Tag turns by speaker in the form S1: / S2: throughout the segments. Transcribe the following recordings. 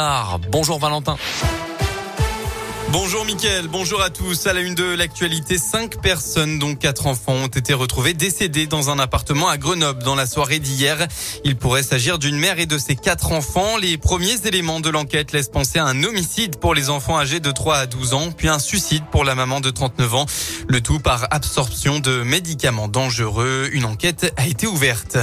S1: Ah, bonjour Valentin.
S2: Bonjour Mickaël, bonjour à tous. À la une de l'actualité, cinq personnes, dont quatre enfants, ont été retrouvées décédées dans un appartement à Grenoble dans la soirée d'hier. Il pourrait s'agir d'une mère et de ses quatre enfants. Les premiers éléments de l'enquête laissent penser à un homicide pour les enfants âgés de 3 à 12 ans, puis un suicide pour la maman de 39 ans. Le tout par absorption de médicaments dangereux. Une enquête a été ouverte.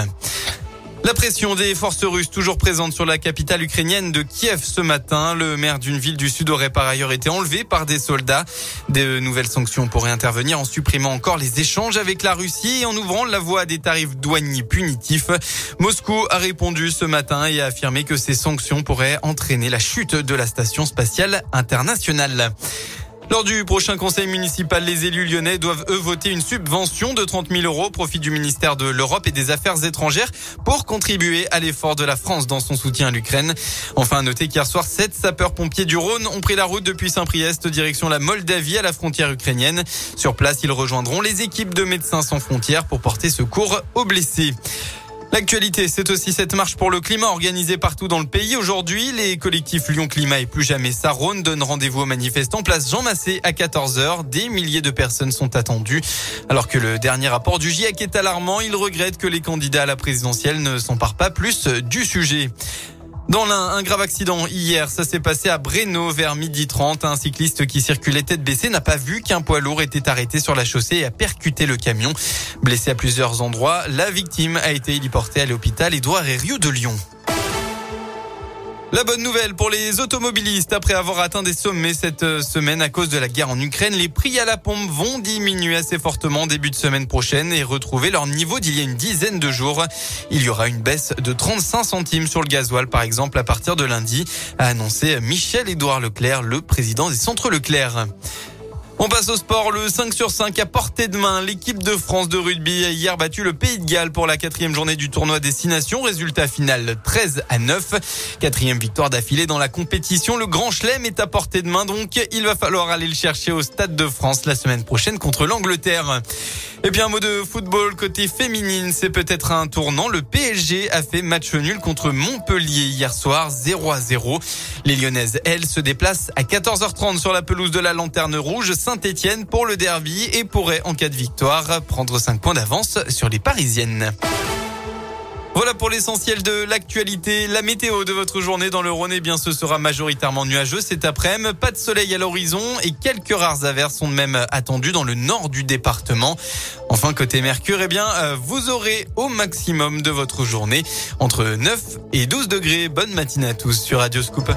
S2: La pression des forces russes toujours présente sur la capitale ukrainienne de Kiev ce matin. Le maire d'une ville du sud aurait par ailleurs été enlevé par des soldats. De nouvelles sanctions pourraient intervenir en supprimant encore les échanges avec la Russie et en ouvrant la voie à des tarifs douaniers punitifs. Moscou a répondu ce matin et a affirmé que ces sanctions pourraient entraîner la chute de la station spatiale internationale. Lors du prochain conseil municipal, les élus lyonnais doivent eux voter une subvention de 30 000 euros au profit du ministère de l'Europe et des Affaires étrangères pour contribuer à l'effort de la France dans son soutien à l'Ukraine. Enfin, notez qu'hier soir, sept sapeurs-pompiers du Rhône ont pris la route depuis Saint-Priest direction la Moldavie à la frontière ukrainienne. Sur place, ils rejoindront les équipes de Médecins sans frontières pour porter secours aux blessés. L'actualité, c'est aussi cette marche pour le climat organisée partout dans le pays. Aujourd'hui, les collectifs Lyon Climat et Plus Jamais Saronne donnent rendez-vous aux manifestants place Jean Massé à 14h. Des milliers de personnes sont attendues. Alors que le dernier rapport du GIEC est alarmant, il regrette que les candidats à la présidentielle ne s'emparent pas plus du sujet. Dans l'un, un grave accident hier, ça s'est passé à Breno vers midi 30. Un cycliste qui circulait tête baissée n'a pas vu qu'un poids lourd était arrêté sur la chaussée et a percuté le camion. Blessé à plusieurs endroits, la victime a été héliportée à l'hôpital Édouard Herriot de Lyon. La bonne nouvelle pour les automobilistes, après avoir atteint des sommets cette euh, semaine à cause de la guerre en Ukraine, les prix à la pompe vont diminuer assez fortement début de semaine prochaine et retrouver leur niveau d'il y a une dizaine de jours. Il y aura une baisse de 35 centimes sur le gasoil, par exemple, à partir de lundi, a annoncé Michel-Édouard Leclerc, le président des centres Leclerc. On passe au sport, le 5 sur 5 à portée de main. L'équipe de France de rugby a hier battu le Pays de Galles pour la quatrième journée du tournoi Destination. Résultat final 13 à 9. Quatrième victoire d'affilée dans la compétition. Le Grand Chelem est à portée de main donc il va falloir aller le chercher au Stade de France la semaine prochaine contre l'Angleterre. Et bien, un mot de football côté féminine, c'est peut-être un tournant. Le PSG a fait match nul contre Montpellier hier soir, 0 à 0. Les Lyonnaises, elles, se déplacent à 14h30 sur la pelouse de la Lanterne Rouge Saint-Etienne pour le derby et pourrait, en cas de victoire, prendre 5 points d'avance sur les Parisiennes. Pour l'essentiel de l'actualité. La météo de votre journée dans le Rhône, eh bien, ce sera majoritairement nuageux cet après-midi. Pas de soleil à l'horizon et quelques rares averses sont même attendues dans le nord du département. Enfin, côté Mercure, eh bien, euh, vous aurez au maximum de votre journée entre 9 et 12 degrés. Bonne matinée à tous sur Radio Scoop.